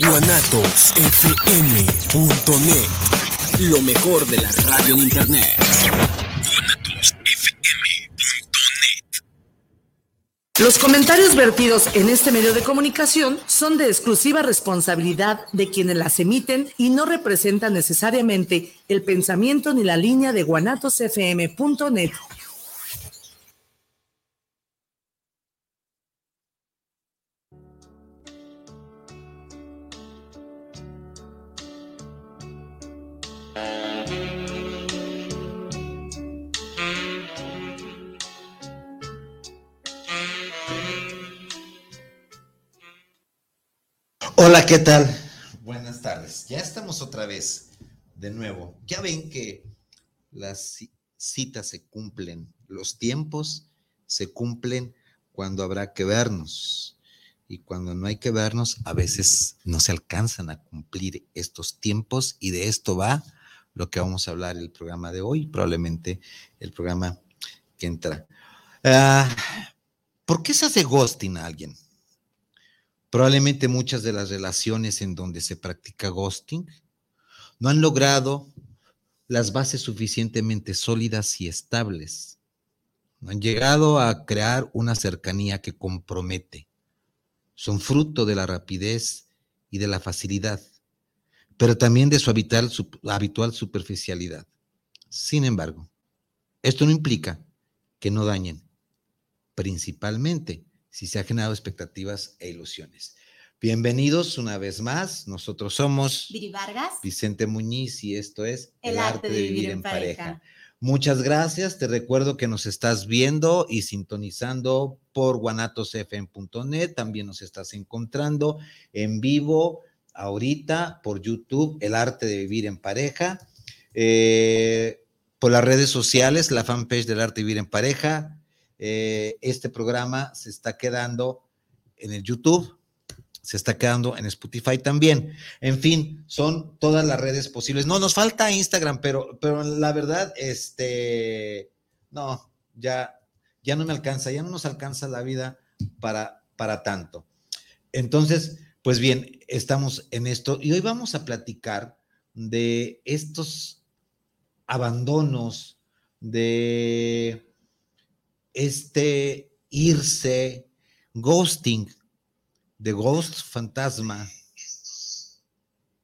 guanatosfm.net. Lo mejor de la radio en internet. Los comentarios vertidos en este medio de comunicación son de exclusiva responsabilidad de quienes las emiten y no representan necesariamente el pensamiento ni la línea de guanatosfm.net. Hola, ¿qué tal? Buenas tardes. Ya estamos otra vez de nuevo. Ya ven que las citas se cumplen, los tiempos se cumplen cuando habrá que vernos. Y cuando no hay que vernos, a veces no se alcanzan a cumplir estos tiempos y de esto va lo que vamos a hablar el programa de hoy, probablemente el programa que entra. Ah, ¿Por qué se hace ghosting a alguien? Probablemente muchas de las relaciones en donde se practica ghosting no han logrado las bases suficientemente sólidas y estables. No han llegado a crear una cercanía que compromete. Son fruto de la rapidez y de la facilidad, pero también de su habitual, su habitual superficialidad. Sin embargo, esto no implica que no dañen, principalmente si se han generado expectativas e ilusiones. Bienvenidos una vez más. Nosotros somos Viri Vargas, Vicente Muñiz y esto es El, arte, de vivir, en pareja. Muchas gracias. Te recuerdo que nos estás viendo y sintonizando por guanatosfm.net. También nos estás encontrando en vivo ahorita por YouTube, El arte de vivir en pareja. Eh, por las redes sociales, la fanpage del arte de vivir en pareja, eh, este programa se está quedando en el YouTube, se está quedando en Spotify también. En fin, son todas las redes posibles. No, nos falta Instagram, pero, pero la verdad, este, no, ya, ya no me alcanza, ya no nos alcanza la vida para, para tanto. Entonces, pues bien, estamos en esto y hoy vamos a platicar de estos abandonos, de este irse, ghosting, de Ghost Fantasma,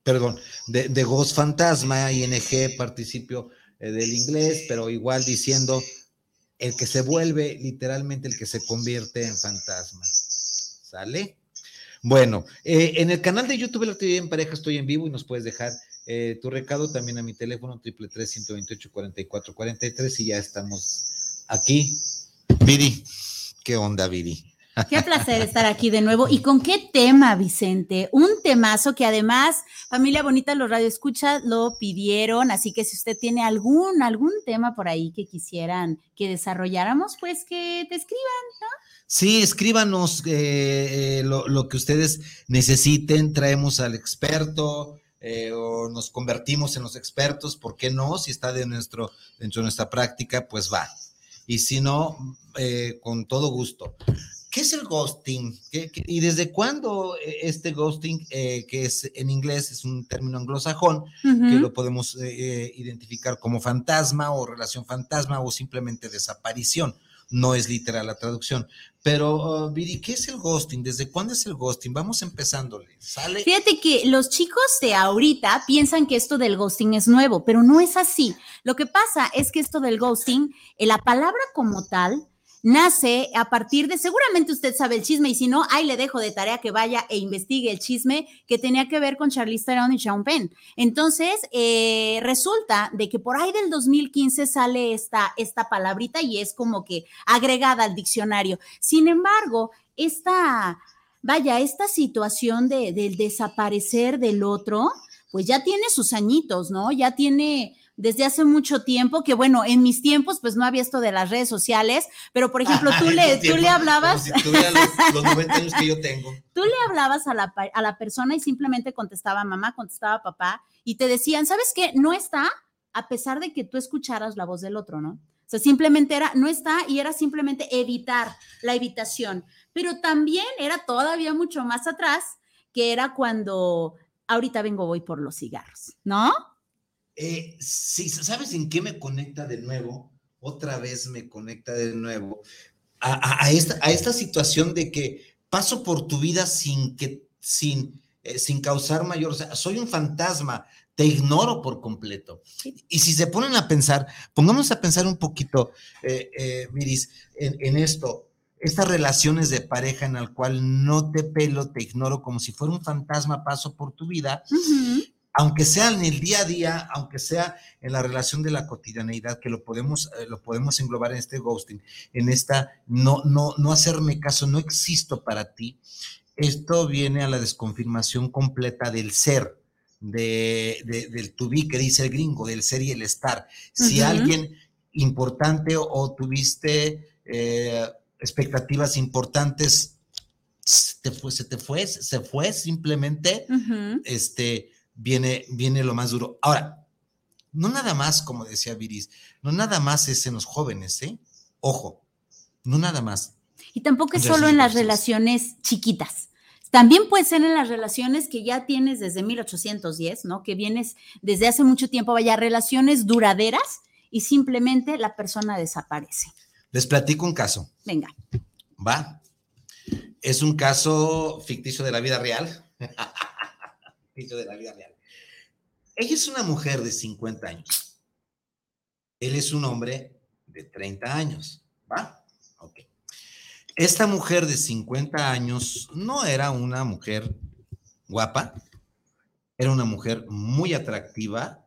perdón, de, Ghost Fantasma, ING, participio eh, del inglés, pero igual diciendo el que se vuelve literalmente el que se convierte en fantasma. ¿Sale? Bueno, eh, en el canal de YouTube La Actividad en Pareja estoy en vivo y nos puedes dejar eh, tu recado también a mi teléfono triple tres ciento veintiocho cuarenta y cuatro cuarenta y tres y ya estamos aquí Viri, ¿qué onda, Viri? Qué placer estar aquí de nuevo. ¿Y con qué tema, Vicente? Un temazo que además, familia bonita, los radioescuchas lo pidieron, así que si usted tiene algún, algún tema por ahí que quisieran que desarrolláramos, pues que te escriban, ¿no? Sí, escríbanos eh, eh, lo, que ustedes necesiten, traemos al experto, eh, o nos convertimos en los expertos, ¿por qué no? Si está de nuestro, dentro de nuestra práctica, pues va y si no, eh, con todo gusto. ¿Qué es el ghosting? y desde cuándo eh, este ghosting, eh, que es en inglés, es un término anglosajón, que lo podemos identificar como fantasma o relación fantasma o simplemente desaparición? No es literal la traducción. Pero, uh, Viri, ¿qué es el ghosting? ¿Desde cuándo es el ghosting? Vamos empezándole. ¿Sale? Fíjate que los chicos de ahorita piensan que esto del ghosting es nuevo, pero no es así. Lo que pasa es que esto del ghosting, eh, la palabra como tal, nace a partir de, seguramente usted sabe el chisme y si no, ahí le dejo de tarea que vaya e investigue el chisme que tenía que ver con Charlize Theron y Sean Penn. Entonces, eh, resulta de que por ahí del 2015 sale esta, esta palabrita y es como que agregada al diccionario. Sin embargo, esta, vaya, esta situación de, del desaparecer del otro, pues ya tiene sus añitos, ¿no? Ya tiene desde hace mucho tiempo, que bueno, en mis tiempos pues no había esto de las redes sociales, pero por ejemplo, tú, le, tú le hablabas... Como si los, 90 años que yo tengo. Tú le hablabas a la, a la persona y simplemente contestaba mamá, contestaba papá, y te decían, ¿sabes qué? No está, a pesar de que tú escucharas la voz del otro, ¿no? O sea, simplemente era, no está y era simplemente evitar la evitación. Pero también era todavía mucho más atrás que era cuando ahorita vengo, voy por los cigarros, ¿no? Eh, sí, ¿sabes en qué me conecta de nuevo? Otra vez me conecta de nuevo a, esta, a esta situación de que paso por tu vida sin que, sin, eh, sin causar mayor, o sea, soy un fantasma, te ignoro por completo. Y si se ponen a pensar, pongamos a pensar un poquito, eh, eh, Miris, en, esto, estas relaciones de pareja en el cual no te pelo, te ignoro como si fuera un fantasma, paso por tu vida, aunque sea en el día a día, aunque sea en la relación de la cotidianeidad, que lo podemos, eh, lo podemos englobar en este ghosting, en esta no, no, no hacerme caso, no existo para ti, esto viene a la desconfirmación completa del ser, de, del to be que dice el gringo, del ser y el estar. Si alguien importante o, tuviste eh, expectativas importantes, se te fue, se te fue, se fue simplemente, este, viene, viene lo más duro. Ahora, no nada más, como decía Viris, no nada más es en los jóvenes, ¿eh? Ojo, no nada más. Y tampoco es solo en las relaciones chiquitas. También puede ser en las relaciones que ya tienes desde 1810, ¿no? Que vienes desde hace mucho tiempo, vaya, relaciones duraderas y simplemente la persona desaparece. Les platico un caso. Venga. Va. Es un caso ficticio de la vida real. Ella es una mujer de 50 años. Él es un hombre de 30 años. ¿Va? Ok. Esta mujer de 50 años no era una mujer guapa, era una mujer muy atractiva.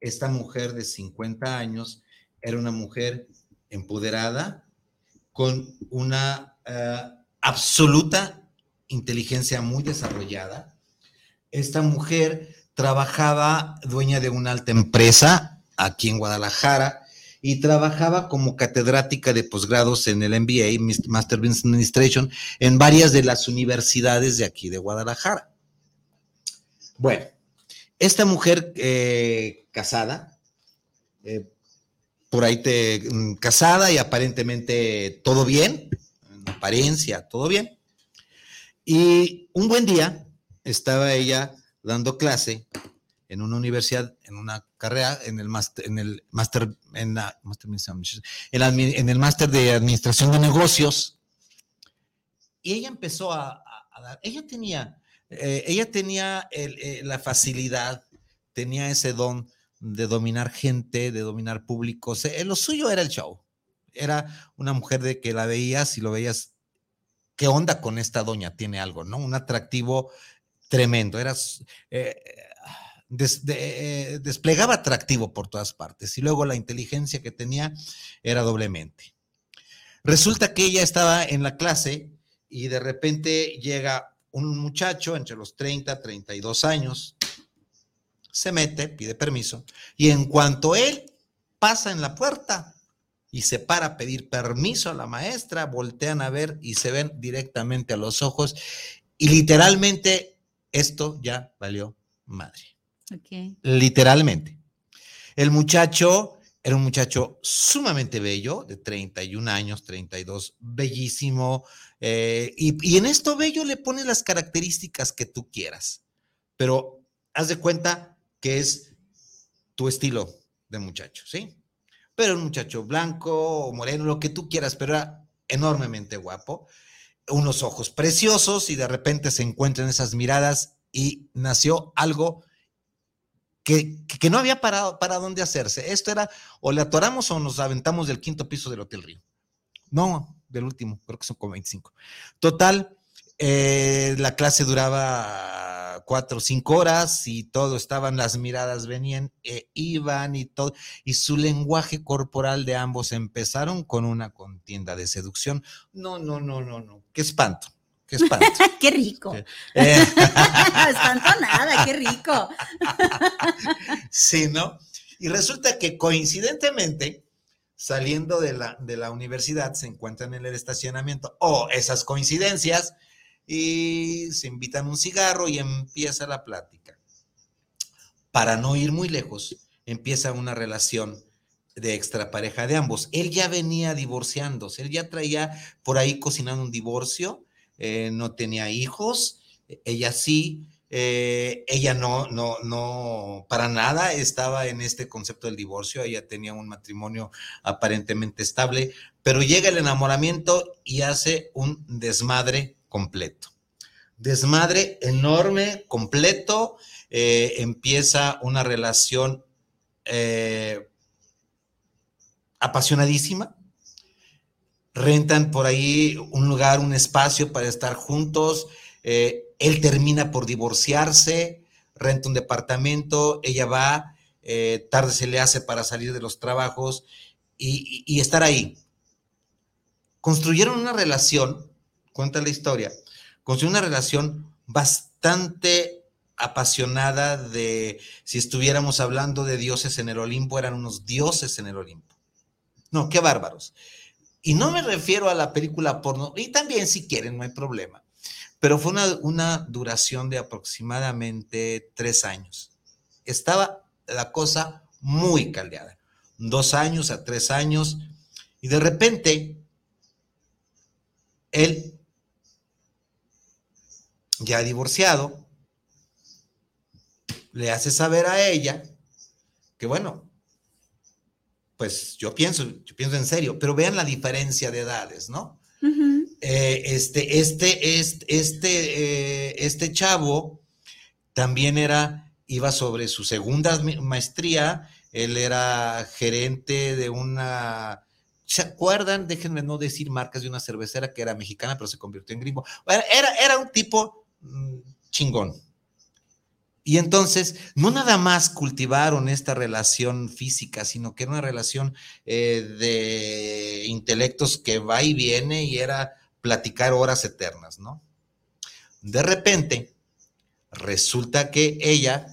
Esta mujer de 50 años era una mujer empoderada, con una eh, absoluta inteligencia muy desarrollada. Esta mujer trabajaba dueña de una alta empresa aquí en Guadalajara, y trabajaba como catedrática de posgrados en el MBA, Master Business Administration, en varias de las universidades de aquí de Guadalajara. Bueno, esta mujer eh, casada, eh, por ahí te mm, casada y aparentemente todo bien, en apariencia, todo bien. Y un buen día estaba ella dando clase en una universidad, en una carrera, en el máster, en el máster, en, en, el máster de administración de negocios. Y ella empezó a, dar, ella tenía, eh, ella tenía eh, la facilidad, tenía ese don de dominar gente, de dominar públicos. Eh, lo suyo era el show. Era una mujer de que la veías y lo veías, ¿qué onda con esta doña? Tiene algo, ¿no? Un atractivo tremendo. Era, eh, desplegaba atractivo por todas partes y luego la inteligencia que tenía era doblemente. Resulta que ella estaba en la clase y de repente llega un muchacho entre los 30, 32 años, se mete, pide permiso y en cuanto él pasa en la puerta y se para a pedir permiso a la maestra, voltean a ver y se ven directamente a los ojos y literalmente esto ya valió madre. Literalmente. El muchacho era un muchacho sumamente bello, de 31 años, 32, bellísimo. Eh, y, en esto bello le pone las características que tú quieras. Pero haz de cuenta que es tu estilo de muchacho, ¿sí? Pero un muchacho blanco o moreno, lo que tú quieras, pero era enormemente guapo. Unos ojos preciosos y de repente se encuentran esas miradas y nació algo que, no había parado para dónde hacerse. Esto era, o le atoramos o nos aventamos del quinto piso del Hotel Río. No, del último, creo que son como 25. Total, eh, la clase duraba cuatro o cinco horas y todo, estaban las miradas, venían, e iban y todo, y su lenguaje corporal de ambos empezaron con una contienda de seducción. No, no, no, no, no, qué espanto. Qué espanto. qué rico. Eh. espanto nada, qué rico. sí, ¿no? Y resulta que coincidentemente, saliendo de la, de la universidad, se encuentran en el estacionamiento, o esas coincidencias, y se invitan un cigarro y empieza la plática. Para no ir muy lejos, empieza una relación de extra pareja de ambos. Él ya venía divorciándose, él ya traía por ahí cocinando un divorcio, eh, no tenía hijos, ella sí, eh, ella no, no, no, para nada estaba en este concepto del divorcio, ella tenía un matrimonio aparentemente estable, pero llega el enamoramiento y hace un desmadre completo. Desmadre enorme, completo, eh, empieza una relación eh, apasionadísima, rentan por ahí un lugar, un espacio para estar juntos, él termina por divorciarse, renta un departamento, ella va, eh, tarde se le hace para salir de los trabajos y, estar ahí. Construyeron una relación, cuenta la historia, construyeron una relación bastante apasionada de si estuviéramos hablando de dioses en el Olimpo, eran unos dioses en el Olimpo. No, qué bárbaros. Y no me refiero a la película porno, y también si quieren, no hay problema pero fue una, duración de aproximadamente tres años. Estaba la cosa muy caldeada, dos años a tres años, y de repente él, ya divorciado, le hace saber a ella que bueno, pues yo pienso, yo pienso en serio, pero vean la diferencia de edades, ¿no? Eh, este, este, este, este, este chavo también era, iba sobre su segunda maestría, él era gerente de una, ¿se acuerdan? Déjenme no decir marcas de una cervecera que era mexicana, pero se convirtió en gringo. Era, era un tipo chingón. Y entonces, no nada más cultivaron esta relación física, sino que era una relación eh, de intelectos que va y viene y era platicar horas eternas, ¿no? De repente, resulta que ella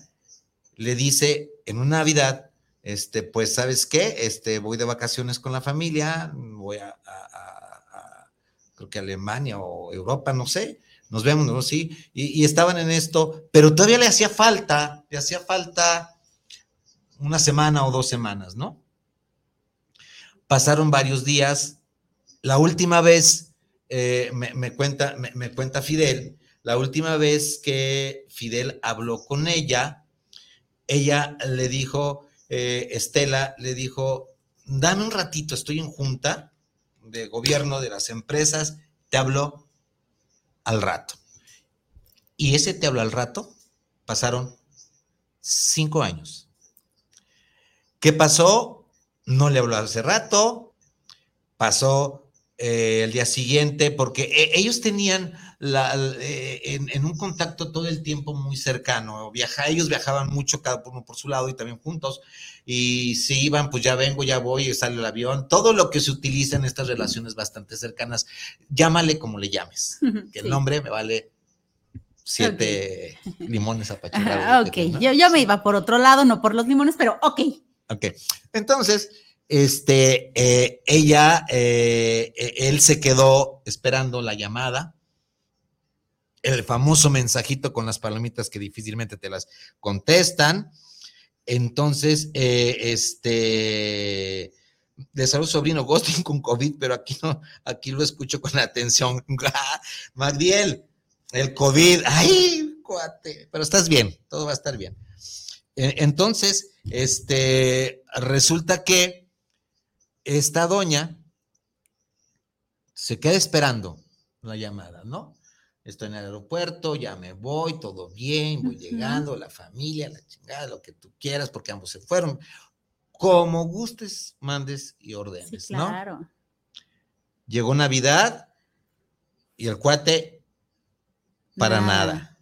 le dice en una Navidad, este, pues, ¿sabes qué? Este, voy de vacaciones con la familia, voy a, creo que Alemania o Europa, no sé, nos vemos, ¿no? Sí, y, estaban en esto, pero todavía le hacía falta, le hacía falta una semana o dos semanas, ¿no? Pasaron varios días. La última vez eh, me, cuenta, me, cuenta Fidel, la última vez que Fidel habló con ella, ella le dijo, eh, Estela le dijo, dame un ratito, estoy en junta de gobierno de las empresas, te hablo al rato. Y ese te hablo al rato, pasaron cinco años. ¿Qué pasó? No le habló hace rato, pasó eh, el día siguiente, porque e, ellos tenían eh, en, un contacto todo el tiempo muy cercano. Viaja, ellos viajaban mucho, cada uno por su lado y también juntos. Y si iban, pues ya vengo, ya voy, sale el avión. Todo lo que se utiliza en estas relaciones bastante cercanas, llámale como le llames. Que el nombre me vale siete limones apachurrados. ok, yo, yo me iba por otro lado, no por los limones, pero ok. Ok, entonces este, eh, ella, eh, e, él se quedó esperando la llamada, el famoso mensajito con las palomitas que difícilmente te las contestan. Entonces, eh, este, de salud sobrino Ghosting con COVID, pero aquí no, aquí lo escucho con atención. Magdiel, el COVID, ay, cuate, pero estás bien, todo va a estar bien. Entonces, este, resulta que esta doña se queda esperando la llamada, ¿no? Estoy en el aeropuerto, ya me voy, todo bien, voy llegando, la familia, la chingada, lo que tú quieras, porque ambos se fueron. Como gustes, mandes y ordenes, sí, claro. Llegó Navidad y el cuate para nada.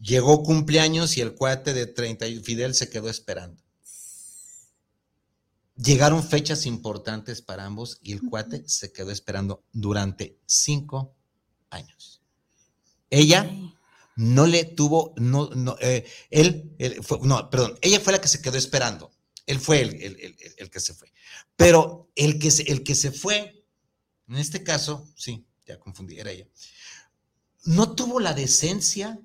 Llegó cumpleaños y el cuate de 30 Fidel se quedó esperando. Llegaron fechas importantes para ambos y el cuate se quedó esperando durante cinco años. Ella no le tuvo, no, no, eh, él, fue, no, perdón, ella fue la que se quedó esperando. Él fue el, el, que se fue. Pero el que se, el que se fue, en este caso, sí, ya confundí, era ella, no tuvo la decencia,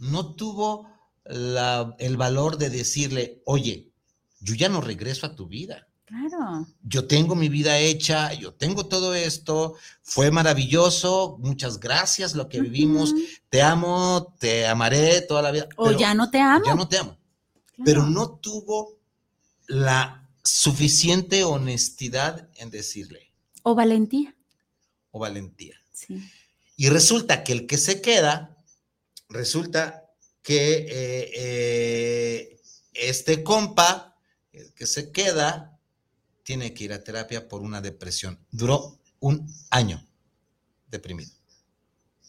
no tuvo la, el valor de decirle, oye, yo ya no regreso a tu vida. Claro. Yo tengo mi vida hecha, yo tengo todo esto, fue maravilloso, muchas gracias lo que vivimos, te amo, te amaré toda la vida. O pero ya no te amo. ya no te amo. Claro. Pero no tuvo la suficiente honestidad en decirle, O valentía. o valentía. Sí. Y resulta que el que se queda, resulta que eh, eh, este compa, el que se queda, tiene que ir a terapia por una depresión. Duró un año deprimido.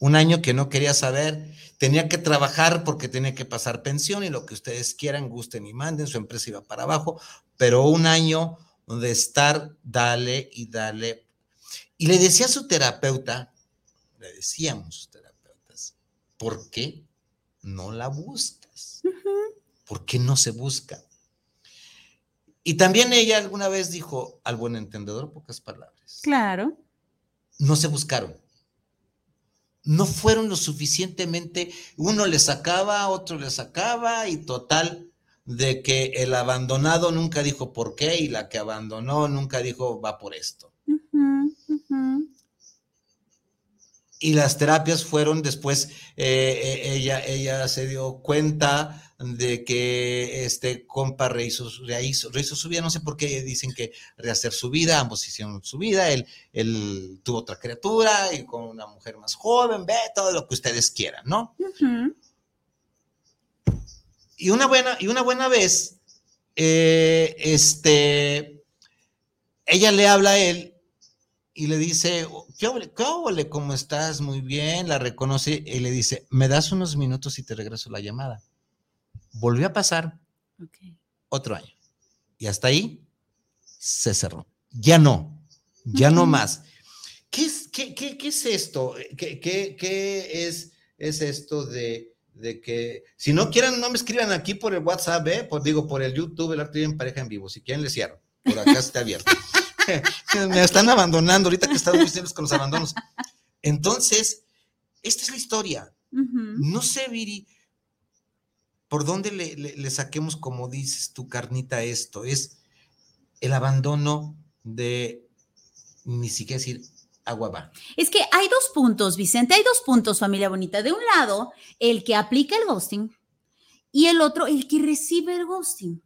Un año que no quería saber, tenía que trabajar porque tenía que pasar pensión y lo que ustedes quieran, gusten y manden, su empresa iba para abajo, pero un año de estar, dale y dale. Y le decía a su terapeuta, le decíamos sus terapeutas, ¿por qué no la buscas? ¿Por qué no se busca? Y también ella alguna vez dijo, al buen entendedor, pocas palabras, Claro. no se buscaron. No fueron lo suficientemente, uno le sacaba, otro le sacaba y total de que el abandonado nunca dijo por qué y la que abandonó nunca dijo va por esto. Y las terapias fueron después, eh, eh, ella, ella se dio cuenta de que este compa rehizo, su- rehizo, rehizo su vida, no sé por qué dicen que rehacer su vida, ambos hicieron su vida, él, él tuvo otra criatura y con una mujer más joven, ve todo lo que ustedes quieran, ¿no? Y una buena, y una buena vez, eh, este, ella le habla a él y le dice, ¿qué óvole, qué óvole, ¿cómo estás? Muy bien, la reconoce y le dice, me das unos minutos y te regreso la llamada. Volvió a pasar Ok. otro año y hasta ahí se cerró. Ya no, ya no más. ¿Qué es, qué, qué- qué es esto? ¿Qué, qué- qué es, es esto de, de que, si no quieren, no me escriban aquí por el WhatsApp, ¿eh? Por, digo, por el YouTube, el arte en pareja en vivo. Si quieren, les cierro. Por acá está abierto. me están abandonando ahorita que están muy serios con los abandonos. Entonces, esta es la historia. No sé, Viri, por dónde le, le- le saquemos, como dices tu carnita, esto. Es el abandono de ni siquiera decir agua va. Es que hay dos puntos, Vicente, hay dos puntos, familia bonita. De un lado, el que aplica el ghosting y el otro, el que recibe el ghosting.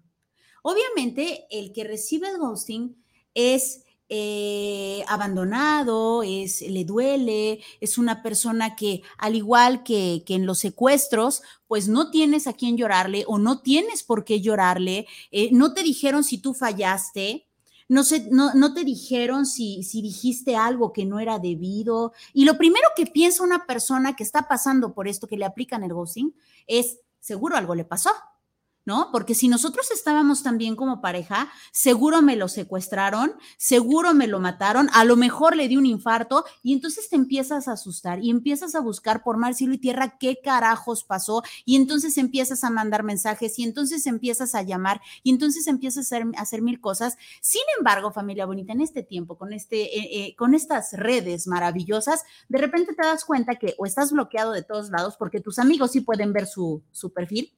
Obviamente, el que recibe el ghosting es eh, abandonado, es, le duele, es una persona que, al igual que, que en los secuestros, pues no tienes a quién llorarle o no tienes por qué llorarle, eh, no te dijeron si tú fallaste, no, sé, no, no te dijeron si, si dijiste algo que no era debido. Y lo primero que piensa una persona que está pasando por esto, que le aplican el ghosting, es, seguro algo le pasó. ¿No? Porque si nosotros estábamos también como pareja, seguro me lo secuestraron, seguro me lo mataron, a lo mejor le di un infarto y entonces te empiezas a asustar y empiezas a buscar por mar, cielo y tierra qué carajos pasó y entonces empiezas a mandar mensajes y entonces empiezas a llamar y entonces empiezas a hacer, hacer mil cosas. Sin embargo, familia bonita, en este tiempo, con, este, eh, eh, con estas redes maravillosas, de repente te das cuenta que o estás bloqueado de todos lados porque tus amigos sí pueden ver su, su perfil.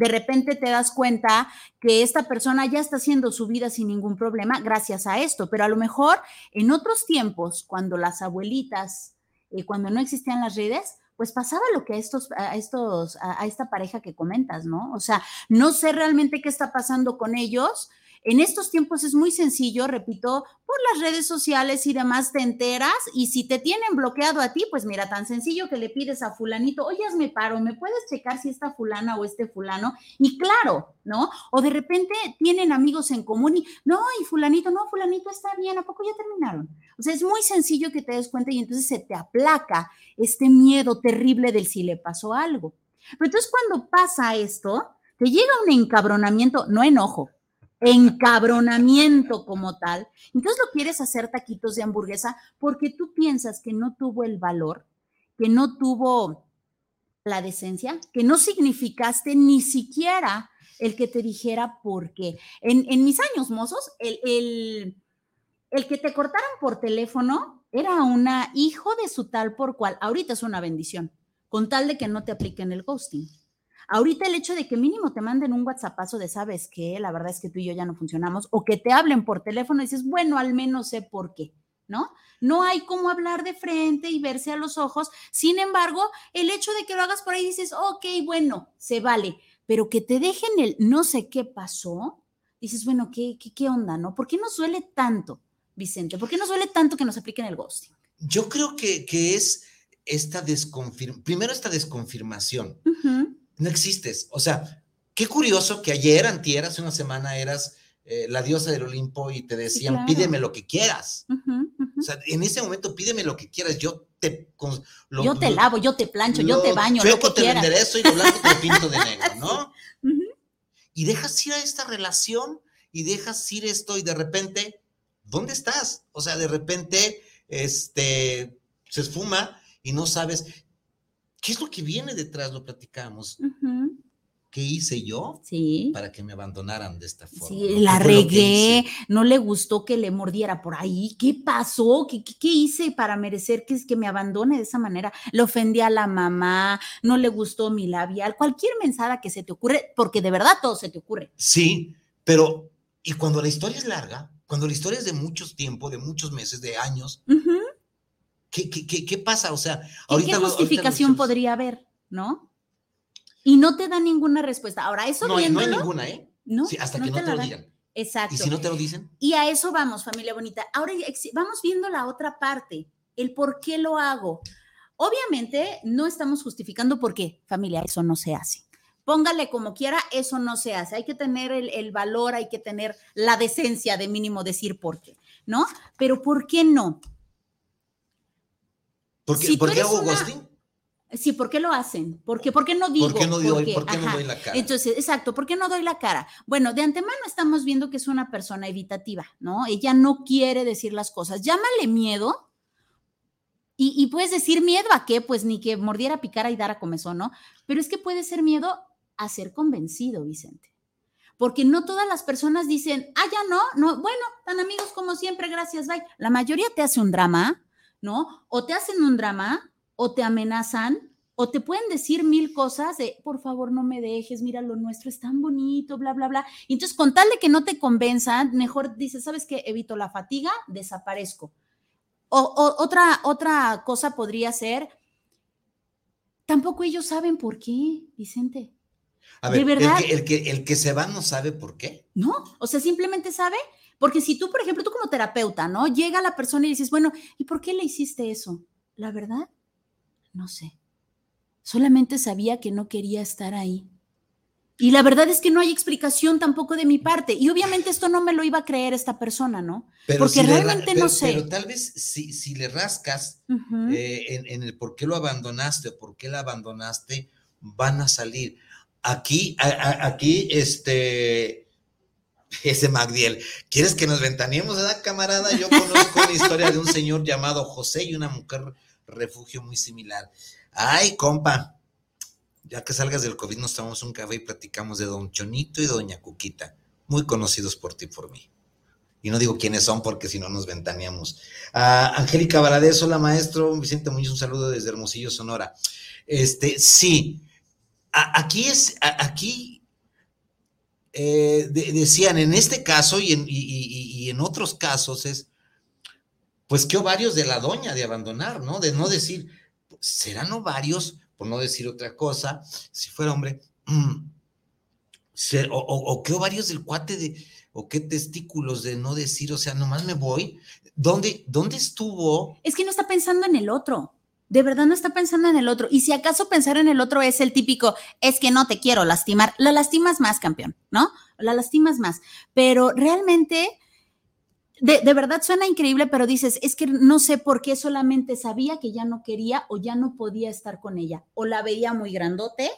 De repente te das cuenta que esta persona ya está haciendo su vida sin ningún problema gracias a esto, pero a lo mejor en otros tiempos, cuando las abuelitas, eh, cuando no existían las redes, pues pasaba lo que a estos, a estos, a, esta pareja que comentas, ¿no? O sea, no sé realmente qué está pasando con ellos. En estos tiempos es muy sencillo, repito, por las redes sociales y demás te enteras y si te tienen bloqueado a ti, pues mira, tan sencillo que le pides a fulanito, oye, hazme paro, ¿me puedes checar si esta fulana o este fulano? Y claro, ¿no? O de repente tienen amigos en común y, no, y fulanito, no, fulanito está bien, ¿a poco ya terminaron? O sea, es muy sencillo que te des cuenta y entonces se te aplaca este miedo terrible del si le pasó algo. Pero entonces cuando pasa esto, te llega un encabronamiento, no enojo, encabronamiento como tal. Entonces lo quieres hacer taquitos de hamburguesa porque tú piensas que no tuvo el valor, que no tuvo la decencia, que no significaste ni siquiera el que te dijera por qué. En, en mis años mozos, el, el, el, que te cortaran por teléfono era una hijo de su tal por cual. Ahorita es una bendición, con tal de que no te apliquen el ghosting. Ahorita el hecho de que mínimo te manden un WhatsAppazo de sabes que la verdad es que tú y yo ya no funcionamos, o que te hablen por teléfono y dices, bueno, al menos sé por qué, ¿no? No hay cómo hablar de frente y verse a los ojos. Sin embargo, el hecho de que lo hagas por ahí dices, ok, bueno, se vale, pero que te dejen el no sé qué pasó, dices, bueno, ¿qué, qué, qué onda, no? ¿Por qué nos duele tanto, Vicente? ¿Por qué nos duele tanto que nos apliquen el ghosting? Yo creo que, que es esta desconfirmación, primero esta desconfirmación. No existes. O sea, qué curioso que ayer, antier, hace una semana eras eh, la diosa del Olimpo y te decían, claro. pídeme lo que quieras. O sea, en ese momento pídeme lo que quieras. Yo te... con- lo- yo te lavo, yo te plancho, yo te baño, lo que te quieras. enderezo y lo blanco te pinto de negro, ¿no? Y dejas ir a esta relación y dejas ir esto y de repente, ¿dónde estás? O sea, de repente, este, se esfuma y no sabes qué es lo que viene detrás, lo platicamos. ¿Qué hice yo Sí. para que me abandonaran de esta forma? Sí, ¿no? la ¿Qué fue lo que regué, no le gustó que le mordiera por ahí. ¿Qué pasó? ¿Qué, qué, qué hice para merecer que, que me abandone de esa manera? Le ofendí a la mamá, no le gustó mi labial, cualquier mensada que se te ocurre, porque de verdad todo se te ocurre. Sí, pero y cuando la historia es larga, cuando la historia es de muchos tiempo, de muchos meses, de años. ¿Qué, qué, qué, qué pasa? O sea, ¿Qué- ¿Qué, ahorita lo justificación podría haber? ¿No? Y no te da ninguna respuesta. Ahora, eso No, hay- no hay viéndolo, ninguna, ¿eh? ¿no? Sí, hasta no que no te lo digan. Exacto. Y si no te lo dicen, Y a eso vamos, familia bonita. Ahora vamos viendo la otra parte, el por qué lo hago. Obviamente no estamos justificando por qué, familia, eso no se hace. Póngale como quiera, eso no se hace. Hay que tener el, el valor, hay que tener la decencia de mínimo decir por qué, ¿no? Pero ¿por qué no? ¿Por qué, Si tú ¿por qué eres hago una- ghosting? Sí, ¿por qué lo hacen? ¿Por qué, por qué no digo? ¿Por qué no, doy, qué? ¿por qué no doy la cara? Entonces, exacto, ¿por qué no doy la cara? Bueno, de antemano estamos viendo que es una persona evitativa, ¿no? Ella no quiere decir las cosas. Llámale miedo. Y, y puedes decir miedo a qué, pues ni que mordiera, picara y dara comezón, ¿no? Pero es que puede ser miedo a ser convencido, Vicente. Porque no todas las personas dicen, ah, ya no, no, bueno, tan amigos como siempre, gracias, bye. La mayoría te hace un drama, ¿no? O te hacen un drama, o te amenazan, o te pueden decir mil cosas de, por favor, no me dejes, mira, lo nuestro es tan bonito, bla, bla, bla. Y entonces, con tal de que no te convenzan, mejor dices, ¿sabes qué? Evito la fatiga, desaparezco. O, o- otra, otra cosa podría ser, tampoco ellos saben por qué, Vicente. A ¿de ver, verdad? El, que, el, que, el que se va no sabe por qué. ¿No? O sea, simplemente sabe, porque si tú, por ejemplo, tú como terapeuta, ¿no? Llega la persona y dices, bueno, ¿y por qué le hiciste eso? La verdad, no sé. Solamente sabía que no quería estar ahí. Y la verdad es que no hay explicación tampoco de mi parte. Y obviamente esto no me lo iba a creer esta persona, ¿no? Pero Porque si realmente pero- no sé. Pero tal vez si, si le rascas Ujú. eh, en, en el por qué lo abandonaste o por qué la abandonaste, van a salir. Aquí, a- a- aquí, este, ese Magdiel, ¿quieres que nos ventaneemos, edad, camarada? Yo conozco la historia de un señor llamado José y una mujer refugio muy similar. Ay, compa, ya que salgas del COVID nos tomamos un café y platicamos de don Chonito y doña Cuquita, muy conocidos por ti y por mí. Y no digo quiénes son porque si no nos ventaneamos. Ah, Angélica Valadez, hola maestro. Vicente Muñoz, un saludo desde Hermosillo, Sonora. Este, sí, aquí es, aquí eh, de- decían en este caso y en, otros casos es, pues qué ovarios de la doña de abandonar, ¿no? De no decir, serán ovarios, por no decir otra cosa, si fuera hombre, o- o qué ovarios del cuate de, o qué testículos de no decir, o sea, nomás me voy. ¿Dónde, dónde estuvo? Es que no está pensando en el otro. De verdad no está pensando en el otro. Y si acaso pensar en el otro es el típico, es que no te quiero lastimar. La lastimas más, campeón, ¿no? La lastimas más. Pero realmente, de, de verdad suena increíble, pero dices, es que no sé por qué solamente sabía que ya no quería o ya no podía estar con ella. O la veía muy grandote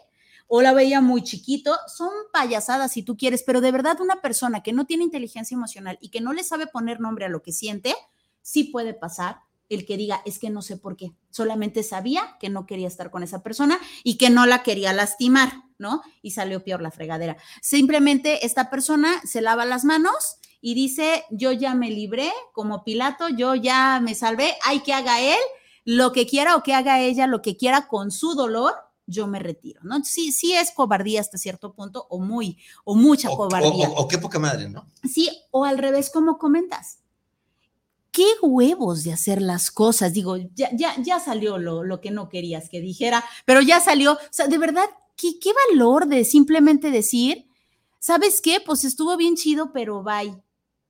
o la veía muy chiquito. Son payasadas si tú quieres, pero de verdad una persona que no tiene inteligencia emocional y que no le sabe poner nombre a lo que siente, sí puede pasar el que diga, es que no sé por qué, solamente sabía que no quería estar con esa persona y que no la quería lastimar, ¿no? Y salió peor la fregadera. Simplemente esta persona se lava las manos y dice, yo ya me libré como Pilato, yo ya me salvé, hay que haga él lo que quiera o que haga ella lo que quiera con su dolor, yo me retiro, ¿no? Sí, sí es cobardía hasta cierto punto o muy, o mucha O, cobardía. o- o qué poca madre, ¿no? Sí, o al revés, como comentas. Qué huevos de hacer las cosas. Digo, ya, ya, ya salió lo, lo que no querías que dijera, pero ya salió. O sea, de verdad, qué, qué valor de simplemente decir, ¿sabes qué? Pues estuvo bien chido, pero bye,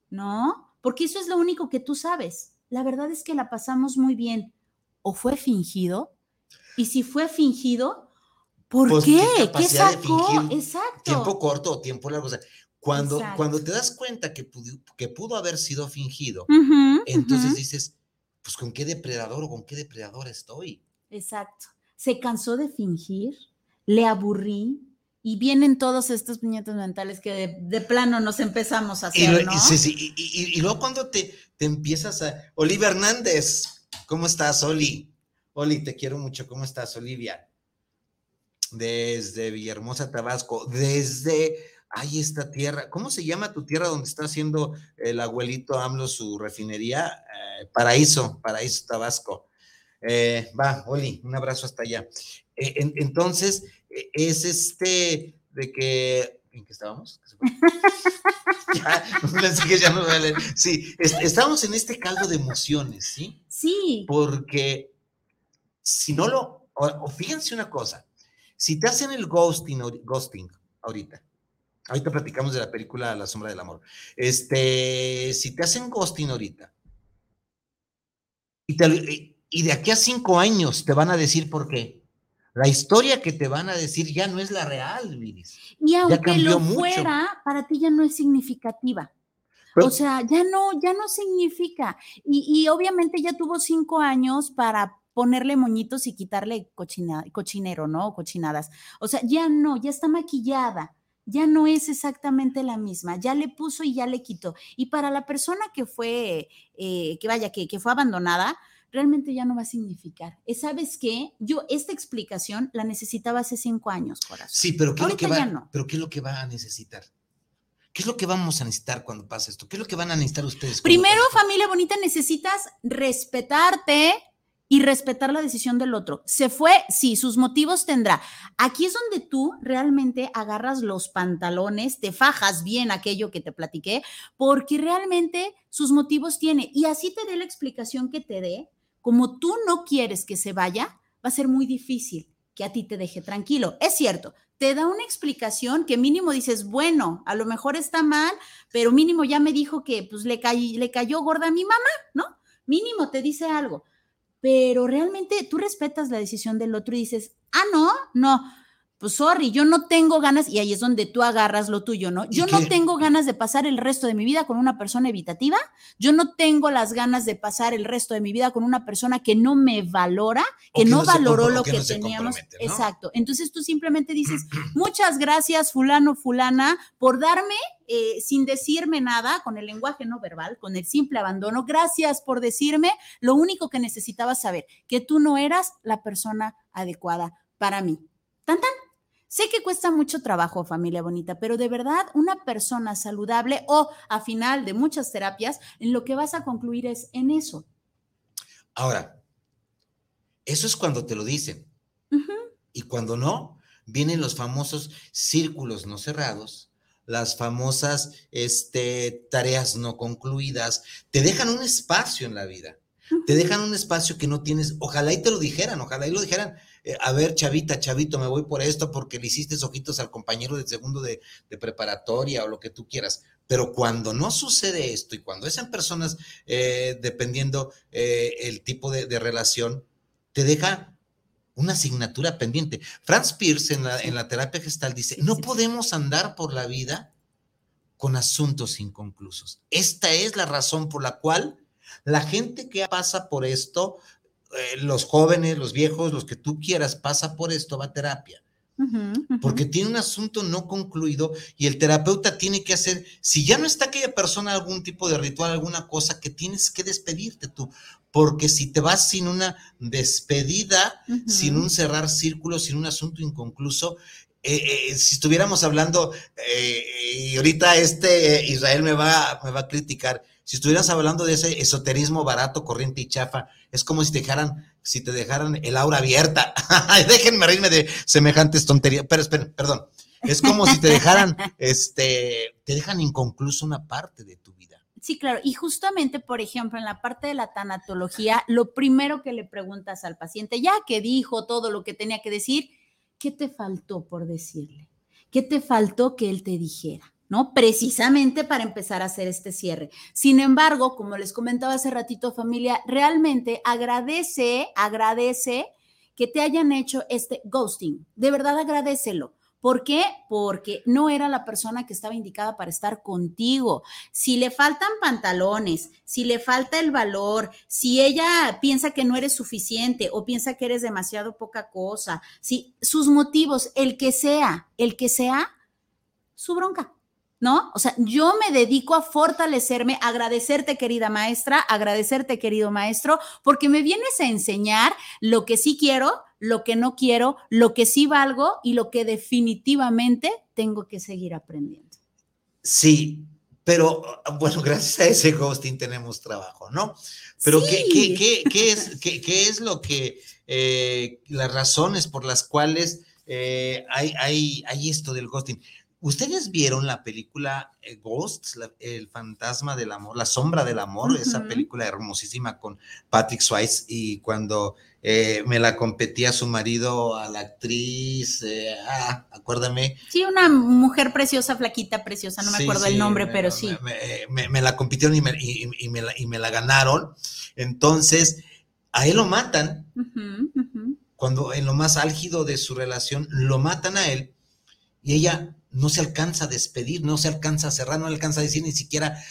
¿no? Porque eso es lo único que tú sabes. La verdad es que la pasamos muy bien. ¿O fue fingido? Y si fue fingido, ¿por Pues, qué? ¿qué ¿Qué capacidad de sacó? Exacto. Tiempo corto o tiempo largo. O sea, cuando, Exacto. cuando te das cuenta que, pudo- que pudo haber sido fingido, entonces dices, pues con qué depredador o con qué depredadora estoy. Exacto. Se cansó de fingir, le aburrí y vienen todos estos puñetos mentales que de, de plano nos empezamos a Y, hacer, lo- ¿no? y- sí, sí, y- y- y luego cuando te, te empiezas a... Olivia Hernández, ¿cómo estás, Oli? Oli, te quiero mucho, ¿cómo estás, Olivia? Desde Villahermosa, Tabasco, desde... Ay, esta tierra, ¿cómo se llama tu tierra donde está haciendo el abuelito AMLO su refinería? Eh, Paraíso, Paraíso, Tabasco. Eh, va, Oli, un abrazo hasta allá. Eh, en- entonces, eh, es este de que... ¿En qué estábamos? Ya, pensé que ya no voy a leer. Sí, es- estamos en este caldo de emociones, ¿sí? Sí, Porque si no lo, o, o fíjense una cosa, si te hacen el ghosting, ghosting ahorita, ahorita platicamos de la película La sombra del amor, este, si te hacen ghosting ahorita, y, te de aquí a cinco años te van a decir por qué. La historia que te van a decir ya no es la real, Viris. y aunque lo mucho. fuera, para ti ya no es significativa. Pero- o sea, ya no, ya no significa. Y, y obviamente ya tuvo cinco años para ponerle moñitos y quitarle cochina- cochinero, ¿no? O cochinadas. O sea, ya no, ya está maquillada. Ya no es exactamente la misma, ya le puso y ya le quitó. Y para la persona que fue, eh, que vaya, que, que fue abandonada, realmente ya no va a significar. Eh, ¿Sabes qué? Yo esta explicación la necesitaba hace cinco años, corazón. Sí, pero ¿qué, es lo que va, no. pero ¿qué es lo que va a necesitar? ¿Qué es lo que vamos a necesitar cuando pase esto? ¿Qué es lo que van a necesitar ustedes? Primero, familia bonita, necesitas respetarte y respetar la decisión del otro. Se fue, sí, sus motivos tendrá. Aquí es donde tú realmente agarras los pantalones, te fajas bien aquello que te platiqué, porque realmente sus motivos tiene. Y así te dé la explicación que te dé, como tú no quieres que se vaya, va a ser muy difícil que a ti te deje tranquilo. Es cierto, te da una explicación que mínimo dices, bueno, a lo mejor está mal, pero mínimo ya me dijo que pues le, le cayó gorda a mi mamá, ¿no? Mínimo te dice algo, pero realmente tú respetas la decisión del otro y dices, ah, no, no, pues sorry, yo no tengo ganas, y ahí es donde tú agarras lo tuyo, ¿no? ¿Y Yo no tengo ganas de pasar el resto de mi vida con una persona evitativa, yo no tengo las ganas de pasar el resto de mi vida con una persona que no me valora, que, no, valoró lo que, no teníamos. Exacto. Entonces tú simplemente dices, muchas gracias, fulano, fulana, por darme, eh, sin decirme nada, con el lenguaje no verbal, con el simple abandono. Gracias por decirme lo único que necesitaba saber, que tú no eras la persona adecuada para mí. Tan tan. Sé que cuesta mucho trabajo, familia bonita, pero de verdad una persona saludable o a final de muchas terapias, en lo que vas a concluir es en eso. Ahora, eso es cuando te lo dicen. Y cuando no, vienen los famosos círculos no cerrados, las famosas este, tareas no concluidas. Te dejan un espacio en la vida. Te dejan un espacio que no tienes. Ojalá y te lo dijeran, ojalá y lo dijeran. Eh, a ver, chavita, chavito, me voy por esto porque le hiciste ojitos al compañero de segundo de, de preparatoria o lo que tú quieras. Pero cuando no sucede esto y cuando es en personas, eh, dependiendo eh, el tipo de, de relación, te deja una asignatura pendiente. Franz Pierce en la, en la terapia gestal dice, no podemos andar por la vida con asuntos inconclusos. Esta es la razón por la cual la gente que pasa por esto, eh, los jóvenes, los viejos, los que tú quieras, pasa por esto, va a terapia. Porque tiene un asunto no concluido y el terapeuta tiene que hacer, si ya no está aquella persona algún tipo de ritual, alguna cosa, que tienes que despedirte tú, porque si te vas sin una despedida, sin un cerrar círculo, sin un asunto inconcluso, eh, eh, si estuviéramos hablando, eh, y ahorita este Israel me va, me va a criticar, Si estuvieras hablando de ese esoterismo barato, corriente y chafa, es como si te dejaran, si te dejaran el aura abierta. Déjenme reírme de semejantes tonterías. Pero esperen, perdón. Es como si te dejaran, este, te dejan inconcluso una parte de tu vida. Sí, claro. Y justamente, por ejemplo, en la parte de la tanatología, lo primero que le preguntas al paciente, ya que dijo todo lo que tenía que decir, ¿qué te faltó por decirle? ¿Qué te faltó que él te dijera? ¿No? Precisamente para empezar a hacer este cierre. Sin embargo, como les comentaba hace ratito, familia, realmente agradece, agradece que te hayan hecho este ghosting. De verdad agradecelo. ¿Por qué? Porque no era la persona que estaba indicada para estar contigo. Si le faltan pantalones, si le falta el valor, si ella piensa que no eres suficiente o piensa que eres demasiado poca cosa, si sus motivos, el que sea, el que sea, su bronca. ¿No? O sea, yo me dedico a fortalecerme, agradecerte, querida maestra, agradecerte, querido maestro, porque me vienes a enseñar lo que sí quiero, lo que no quiero, lo que sí valgo y lo que definitivamente tengo que seguir aprendiendo. Sí, pero bueno, gracias a ese ghosting tenemos trabajo, ¿no? Pero ¿qué, qué, es, qué, es lo que, eh, las razones por las cuales eh, hay, hay, hay esto del ghosting? ¿Ustedes vieron la película eh, Ghosts, el fantasma del amor, la sombra del amor, esa película hermosísima con Patrick Swayze y cuando eh, me la competía su marido a la actriz, eh, ah, acuérdame. Sí, una mujer preciosa, flaquita, preciosa, no me acuerdo el nombre, pero sí. Me, la compitieron y me, y, me la, y me la ganaron. Entonces, a él lo matan. Cuando en lo más álgido de su relación, lo matan a él y ella no se alcanza a despedir, no se alcanza a cerrar, no alcanza a decir ni siquiera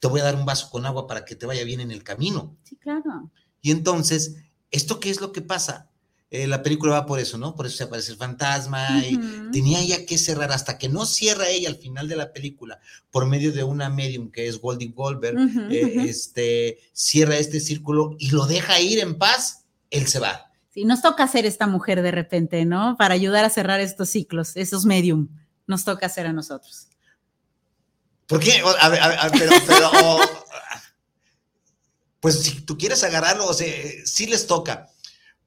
te voy a dar un vaso con agua para que te vaya bien en el camino. Sí, claro. Y entonces, ¿esto qué es lo que pasa? Eh, la película va por eso, ¿no? Por eso se aparece el fantasma y tenía ya que cerrar hasta que no cierra ella al final de la película por medio de una medium que es Goldie Goldberg, eh, este, cierra este círculo y lo deja ir en paz, él se va. Sí, nos toca hacer esta mujer de repente, ¿no? Para ayudar a cerrar estos ciclos, esos medium nos toca hacer a nosotros. ¿Por qué? A ver, a ver, pero, pero pues si tú quieres agarrarlo, o sea, sí les toca.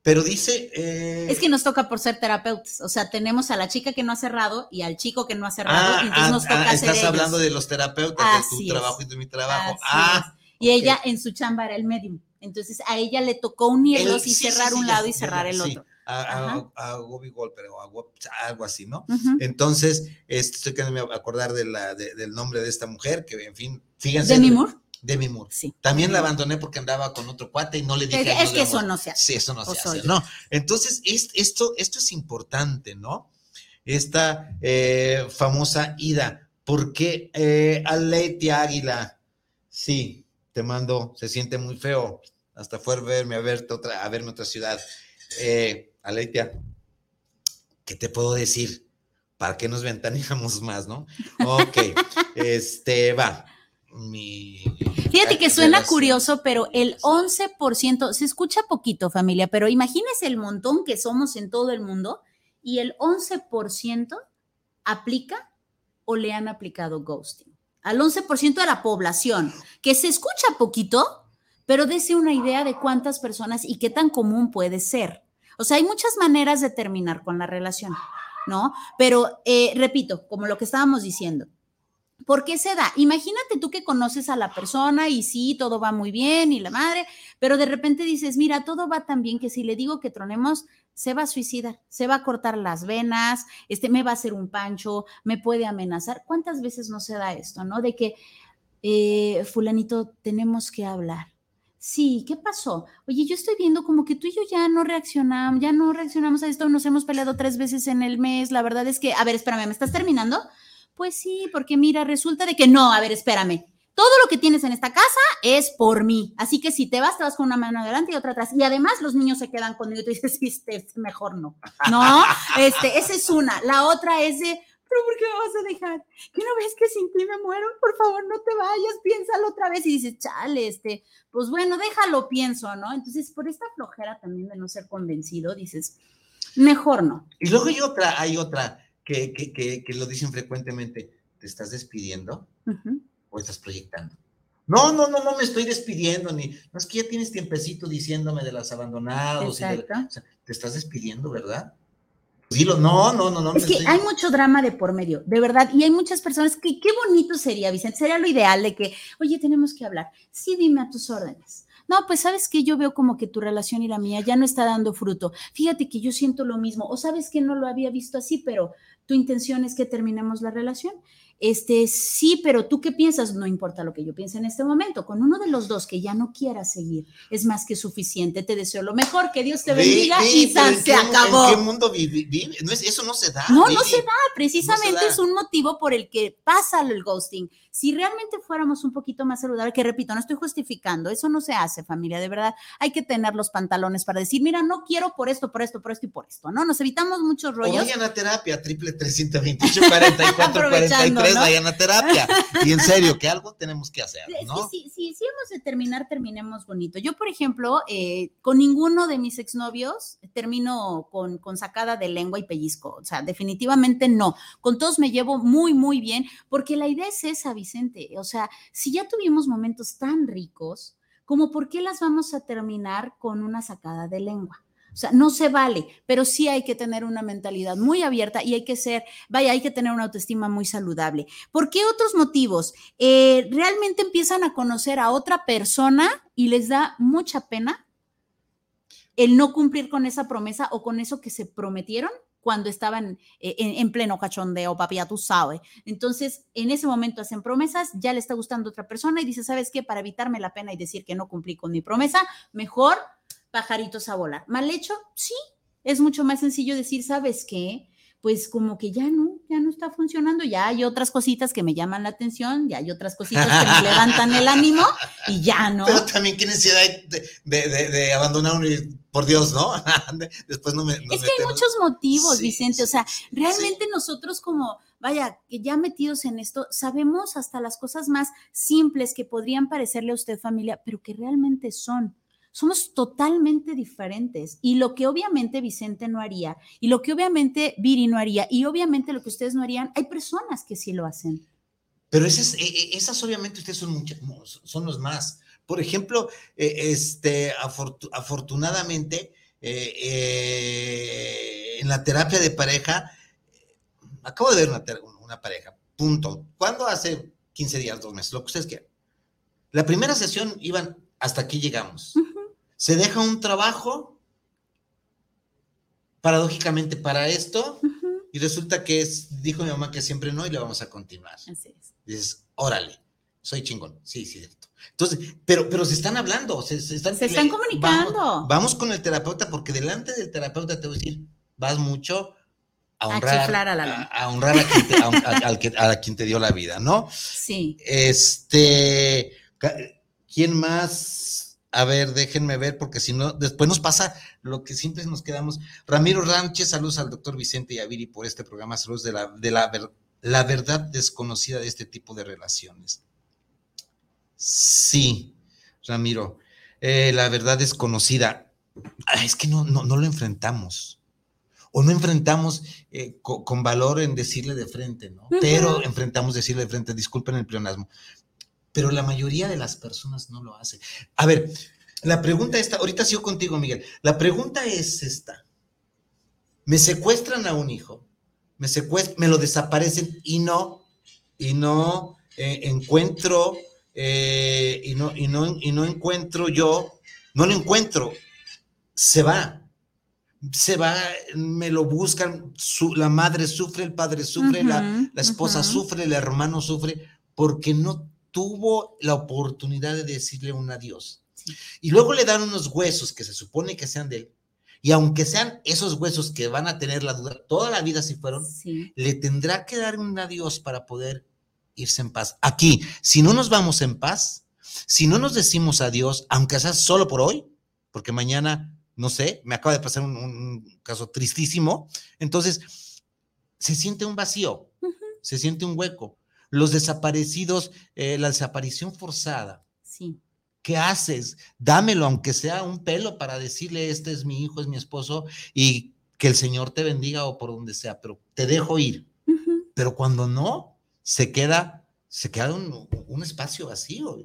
Pero dice. Eh, es que nos toca por ser terapeutas. O sea, tenemos a la chica que no ha cerrado y al chico que no ha cerrado. Ah, entonces nos ah, toca ah, Estás hablando de los terapeutas, de tu trabajo y de mi trabajo. ah. Y ella en su chamba era el medium. Entonces a ella le tocó unirlos y cerrar un lado y cerrar el otro a, a, Gobi Golper o algo así, ¿no? Entonces, este, estoy queriendo acordar de la, del nombre de esta mujer, que en fin, fíjense. Demi Moore. Demi Moore. Sí. También la abandoné porque andaba con otro cuate y no le dije. Es, es que eso no se hace. Sí, eso no se hace. No. Entonces, esto, esto es importante, ¿no? Esta eh, famosa ida. Porque eh, Aletia Águila, sí, te mando, se siente muy feo. Hasta fue a verme a verte otra, a verme otra ciudad. Eh, Aletia, ¿qué te puedo decir? ¿Para qué nos ventaneamos más, no? Ok, este, va. Mi, Fíjate que suena curioso, pero el 11%, se escucha poquito familia, pero imagínese el montón que somos en todo el mundo y el 11% aplica o le han aplicado ghosting. Al 11% de la población, que se escucha poquito, pero dése una idea de cuántas personas y qué tan común puede ser. O sea, hay muchas maneras de terminar con la relación, ¿no? Pero, eh, repito, como lo que estábamos diciendo, ¿Por qué se da? Imagínate tú que conoces a la persona y sí, todo va muy bien y la madre, pero de repente dices, mira, todo va tan bien que si le digo que tronemos, se va a suicidar, se va a cortar las venas, este, me va a hacer un pancho, me puede amenazar. ¿Cuántas veces no se da esto, no? De que, eh, fulanito, tenemos que hablar. Sí, ¿qué pasó? Oye, yo estoy viendo como que tú y yo ya no reaccionamos, ya no reaccionamos a esto, nos hemos peleado tres veces en el mes. La verdad es que, a ver, espérame, ¿me estás terminando? Pues sí, porque mira, resulta de que no, a ver, espérame. Todo lo que tienes en esta casa es por mí. Así que si te vas, te vas con una mano adelante y otra atrás. Y además los niños se quedan conmigo y tú dices, sí, mejor no. No, este, esa es una. La otra es de, pero ¿por qué me vas a dejar? ¿Qué no ves que sin ti me muero? Por favor, no te vayas, piénsalo otra vez. Y dices, chale, este, pues bueno, déjalo, pienso, ¿no? Entonces, por esta flojera también de no ser convencido, dices, mejor no. Y luego hay otra, hay otra que, que, que, lo dicen frecuentemente, ¿te estás despidiendo o estás proyectando? No, no, no, no me estoy despidiendo, ni. No es que ya tienes tiempecito diciéndome de las abandonados. Y de, o sea, te estás despidiendo, ¿verdad? Dilo, no, no, no, no. Es que hay mucho drama de por medio, de verdad, y hay muchas personas que qué bonito sería, Vicente, sería lo ideal de que, oye, tenemos que hablar. Sí, dime a tus órdenes. No, pues sabes que yo veo como que tu relación y la mía ya no está dando fruto. Fíjate que yo siento lo mismo, o sabes que no lo había visto así, pero tu intención es que terminemos la relación este, sí, pero tú qué piensas, no importa lo que yo piense en este momento, con uno de los dos que ya no quiera seguir, es más que suficiente, te deseo lo mejor, que Dios te bendiga y se acabó. ¿En qué mundo vive? eso no se da. No, no se da, precisamente es un motivo por el que pasa el ghosting. Si realmente fuéramos un poquito más saludables, que repito, no estoy justificando, eso no se hace, familia, de verdad, hay que tener los pantalones para decir, mira, no quiero por esto, por esto, por esto y por esto, ¿no? Nos evitamos muchos rollos. O vayan a terapia, triple 328 44 43, vayan a terapia. Y en serio, que algo tenemos que hacer, ¿no? Sí, sí, sí, si hemos de terminar, terminemos bonito. Yo, por ejemplo, eh, con ninguno de mis exnovios termino con, con sacada de lengua y pellizco, o sea, definitivamente no. Con todos me llevo muy, muy bien, porque la idea es esa, Vicente. O sea, si ya tuvimos momentos tan ricos, como por qué las vamos a terminar con una sacada de lengua. O sea, no se vale, pero sí hay que tener una mentalidad muy abierta y hay que ser, vaya, hay que tener una autoestima muy saludable. ¿Por qué otros motivos? Eh, realmente empiezan a conocer a otra persona y les da mucha pena el no cumplir con esa promesa o con eso que se prometieron cuando estaban eh, en, pleno cachondeo, papi, ya tú sabes. Entonces, en ese momento hacen promesas, ya le está gustando otra persona y dice, ¿sabes qué? Para evitarme la pena y decir que no cumplí con mi promesa, mejor pajaritos a volar. Mal hecho, sí. Es mucho más sencillo decir, ¿sabes qué? pues como que ya no, ya no está funcionando, ya hay otras cositas que me llaman la atención, ya hay otras cositas que me levantan el ánimo y ya no. Pero también qué necesidad de, de, de, abandonar un, por Dios, ¿no? Después no me... es que hay muchos motivos, Vicente, o sea, realmente nosotros como, vaya, que ya metidos en esto, sabemos hasta las cosas más simples que podrían parecerle a usted familia, pero que realmente son somos totalmente diferentes. Y lo que obviamente Vicente no haría, y lo que obviamente Viri no haría, y obviamente lo que ustedes no harían, hay personas que sí lo hacen. Pero esas, e, e, esas obviamente ustedes son, son los más. Por ejemplo, e, este, afortunadamente, eh, eh, en la terapia de pareja, acabo de ver una, una pareja, punto. ¿Cuándo? Hace 15 días, dos meses, lo que ustedes quieran. La primera sesión iban, hasta aquí llegamos se deja un trabajo, paradójicamente para esto, y resulta que es, dijo mi mamá que siempre no y le vamos a continuar. Así es. Dices, órale, soy chingón. Sí, cierto. Entonces, pero, pero se están hablando, se, están, se están comunicando. Vamos, con el terapeuta, porque delante del terapeuta te voy a decir, vas mucho a honrar a, honrar a quien, te, a, a quien te dio la vida, ¿no? Sí. Este, ¿quién más? A ver, déjenme ver, porque si no, después nos pasa lo que siempre nos quedamos. Ramiro Ranches, saludos al doctor Vicente Yaviri por este programa, saludos de la, de la, la verdad desconocida de este tipo de relaciones. Sí, Ramiro, eh, la verdad desconocida. es que no, no, lo enfrentamos. O no enfrentamos eh, con, valor en decirle de frente, ¿no? Pero enfrentamos decirle de frente, disculpen el pleonasmo, pero la mayoría de las personas no lo hace. A ver, la pregunta está, ahorita sigo contigo, Miguel. La pregunta es esta. Me secuestran a un hijo, me secuestran, me lo desaparecen y no, y no eh, encuentro, eh, y, no, y, no, y no encuentro yo, no lo encuentro, se va, se va, me lo buscan, la madre sufre, el padre sufre, la, esposa sufre, el hermano sufre, porque no tuvo la oportunidad de decirle un adiós. Y luego le dan unos huesos que se supone que sean de él. Y aunque sean esos huesos que van a tener la duda toda la vida si fueron, le tendrá que dar un adiós para poder irse en paz. Aquí, si no nos vamos en paz, si no nos decimos adiós, aunque sea solo por hoy, porque mañana, no sé, me acaba de pasar un, caso tristísimo, entonces se siente un vacío, se siente un hueco los desaparecidos, eh, la desaparición forzada. Sí. ¿Qué haces? Dámelo, aunque sea un pelo, para decirle, este es mi hijo, es mi esposo, y que el Señor te bendiga o por donde sea, pero te dejo ir. Pero cuando no, se queda, se queda un, espacio vacío.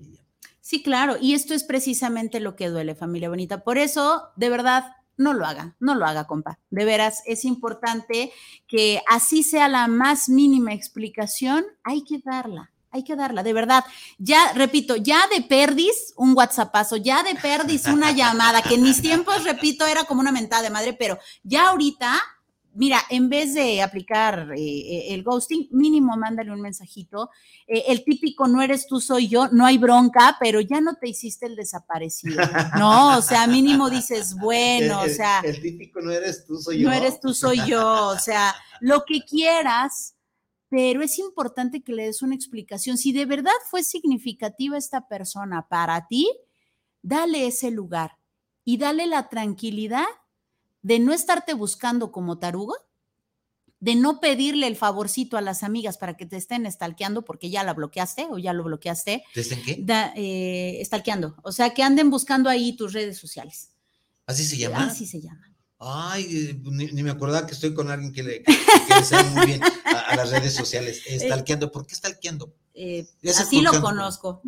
Sí, claro, y esto es precisamente lo que duele, familia bonita. Por eso, de verdad, no lo haga, no lo haga, compa. De veras, es importante que así sea la más mínima explicación, hay que darla, hay que darla, de verdad. Ya, repito, ya de perdis un WhatsAppazo, ya de perdis una llamada, que en mis tiempos, repito, era como una mentada de madre, pero ya ahorita mira, en vez de aplicar eh, eh, el ghosting, mínimo mándale un mensajito. Eh, el típico no eres tú, soy yo, no hay bronca, pero ya no te hiciste el desaparecido. No, o sea, mínimo dices, bueno, o sea. El, típico no eres tú, soy yo. No eres tú, soy yo, o sea, lo que quieras. Pero es importante que le des una explicación. Si de verdad fue significativa esta persona para ti, dale ese lugar y dale la tranquilidad de no estarte buscando como tarugo, de no pedirle el favorcito a las amigas para que te estén estalqueando porque ya la bloqueaste o ya lo bloqueaste. ¿Desde qué? eh, estalqueando. O sea, que anden buscando ahí tus redes sociales. ¿Así se llama? Así se llama. Ay, eh, ni, me acordaba que estoy con alguien que le, que, sabe muy bien a, las redes sociales. Estalqueando. ¿Por qué estalqueando? Eh, así lo conozco.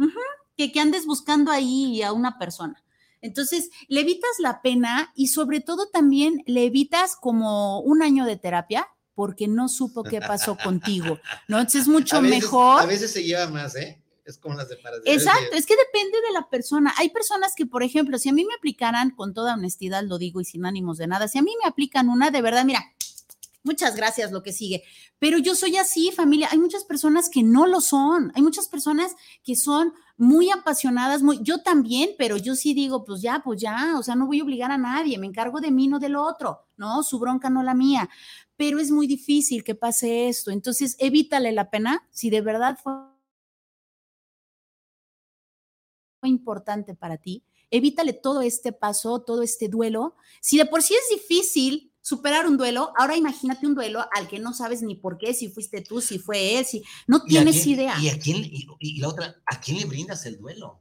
que, que andes buscando ahí a una persona. Entonces, le evitas la pena y sobre todo también le evitas como un año de terapia porque no supo qué pasó contigo, ¿no? Entonces es mucho mejor. A veces se lleva más, ¿eh? Es como las separaciones. Exacto, es que depende de la persona. Hay personas que, por ejemplo, si a mí me aplicaran, con toda honestidad lo digo y sin ánimos de nada, si a mí me aplican una, de verdad, mira, muchas gracias lo que sigue. Pero yo soy así, familia. Hay muchas personas que no lo son. Hay muchas personas que son muy apasionadas, muy, yo también, pero yo sí digo, pues ya, pues ya, o sea, no voy a obligar a nadie, me encargo de mí, no del otro, ¿no? Su bronca no la mía. Pero es muy difícil que pase esto. Entonces, evítale la pena si de verdad fue importante para ti. Evítale todo este paso, todo este duelo. Si de por sí es difícil superar un duelo, ahora imagínate un duelo al que no sabes ni por qué, si fuiste tú, si fue él, si no tienes idea. ¿Y a quién, y, la otra, a quién le brindas el duelo?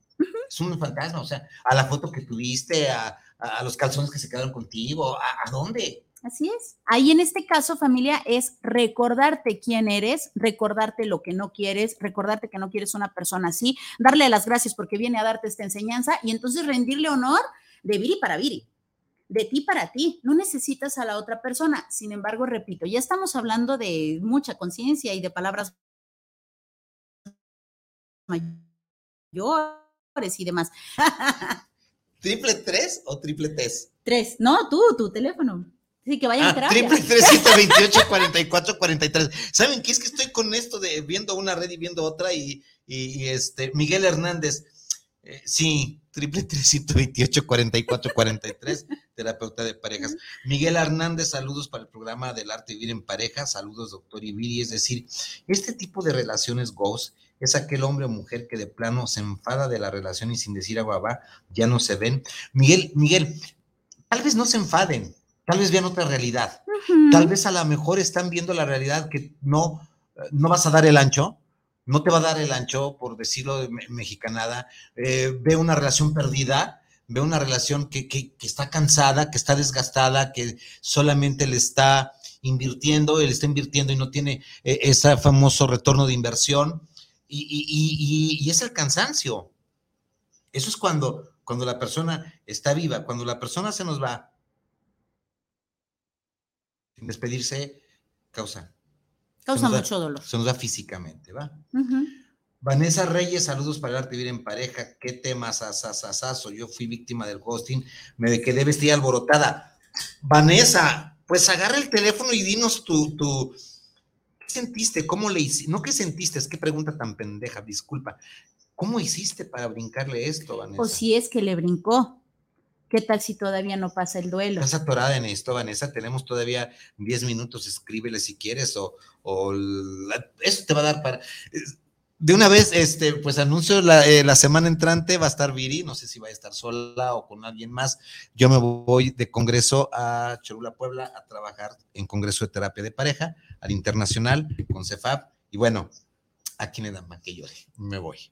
Es un fantasma, o sea, a la foto que tuviste, a, los calzones que se quedaron contigo, ¿a, dónde? Así es. Ahí en este caso, familia, es recordarte quién eres, recordarte lo que no quieres, recordarte que no quieres una persona así, darle las gracias porque viene a darte esta enseñanza y entonces rendirle honor de Viri para Viri de ti para ti, no necesitas a la otra persona. Sin embargo, repito, ya estamos hablando de mucha conciencia y de palabras mayores y demás. ¿Triple tres o triple tres? Tres, no, tú, tu teléfono. Sí, que vayan ah, Triple tres, veintiocho, cuarenta y cuatro, cuarenta y tres. ¿Saben qué? Es que estoy con esto de viendo una red y viendo otra y, y, este, Miguel Hernández. Eh, sí, 328 44 43, terapeuta de parejas. Miguel Hernández, saludos para el programa del arte vivir en pareja, saludos doctor Ibiri, es decir, este tipo de relaciones ghost es aquel hombre o mujer que de plano se enfada de la relación y sin decir agua ya no se ven. Miguel, Miguel, tal vez no se enfaden, tal vez vean otra realidad, tal vez a lo mejor están viendo la realidad que no, no vas a dar el ancho, no te va a dar el ancho, por decirlo de mexicanada, eh, ve una relación perdida, ve una relación que, está cansada, que está desgastada, que solamente le está invirtiendo, él está invirtiendo y no tiene eh, ese famoso retorno de inversión, y, y, es el cansancio. Eso es cuando, cuando la persona está viva, cuando la persona se nos va, sin despedirse, causa Causa mucho dolor. Se nos da físicamente, ¿va? Vanessa Reyes, saludos para el arte vivir en pareja. ¿Qué temas asasasazo? Yo fui víctima del hosting, me quedé vestida alborotada. Vanessa, pues agarra el teléfono y dinos tu, tu, ¿qué sentiste? ¿Cómo le hiciste? No, ¿qué sentiste? Es que pregunta tan pendeja, disculpa. ¿Cómo hiciste para brincarle esto, Vanessa? O si es que le brincó. ¿Qué tal si todavía no pasa el duelo? Estás atorada en esto, Vanessa. Tenemos todavía 10 minutos. Escríbele si quieres o, eso te va a dar para. De una vez, este, pues anuncio eh, la, semana entrante va a estar Viri, no sé si va a estar sola o con alguien más. Yo me voy de congreso a Cholula, Puebla, a trabajar en congreso de terapia de pareja, al internacional, con CEFAP. Y bueno, ¿a quién le dan más que llore? Me voy.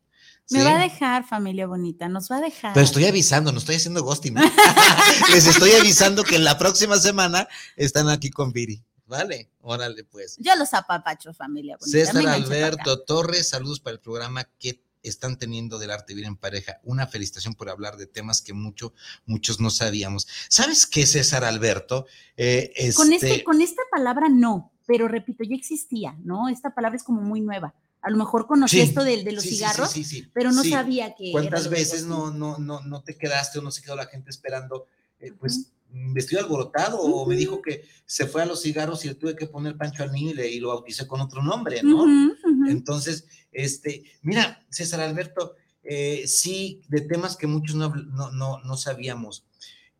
Me va a dejar, familia bonita, nos va a dejar. Pero estoy avisando, no estoy haciendo ghosting. Les estoy avisando que la próxima semana están aquí con Viri. Vale, órale pues. Yo los apapacho, familia bonita. César Alberto Torres, saludos para el programa. ¿Qué están teniendo del arte vivir en pareja. Una felicitación por hablar de temas que mucho, muchos no sabíamos. ¿Sabes qué, César Alberto? Eh, con, este, este, con esta palabra no, pero repito, ya existía, ¿no? Esta palabra es como muy nueva. A lo mejor conocí esto de, de los cigarros, pero no sabía que. ¿Cuántas veces no, no, no, no te quedaste o no se quedó la gente esperando? Eh, pues vestido alborotado o me dijo que se fue a los cigarros y le tuve que poner Pancho al niño y, lo bauticé con otro nombre, ¿no? Entonces, este, mira, César Alberto, eh, sí, de temas que muchos no, no, no, sabíamos.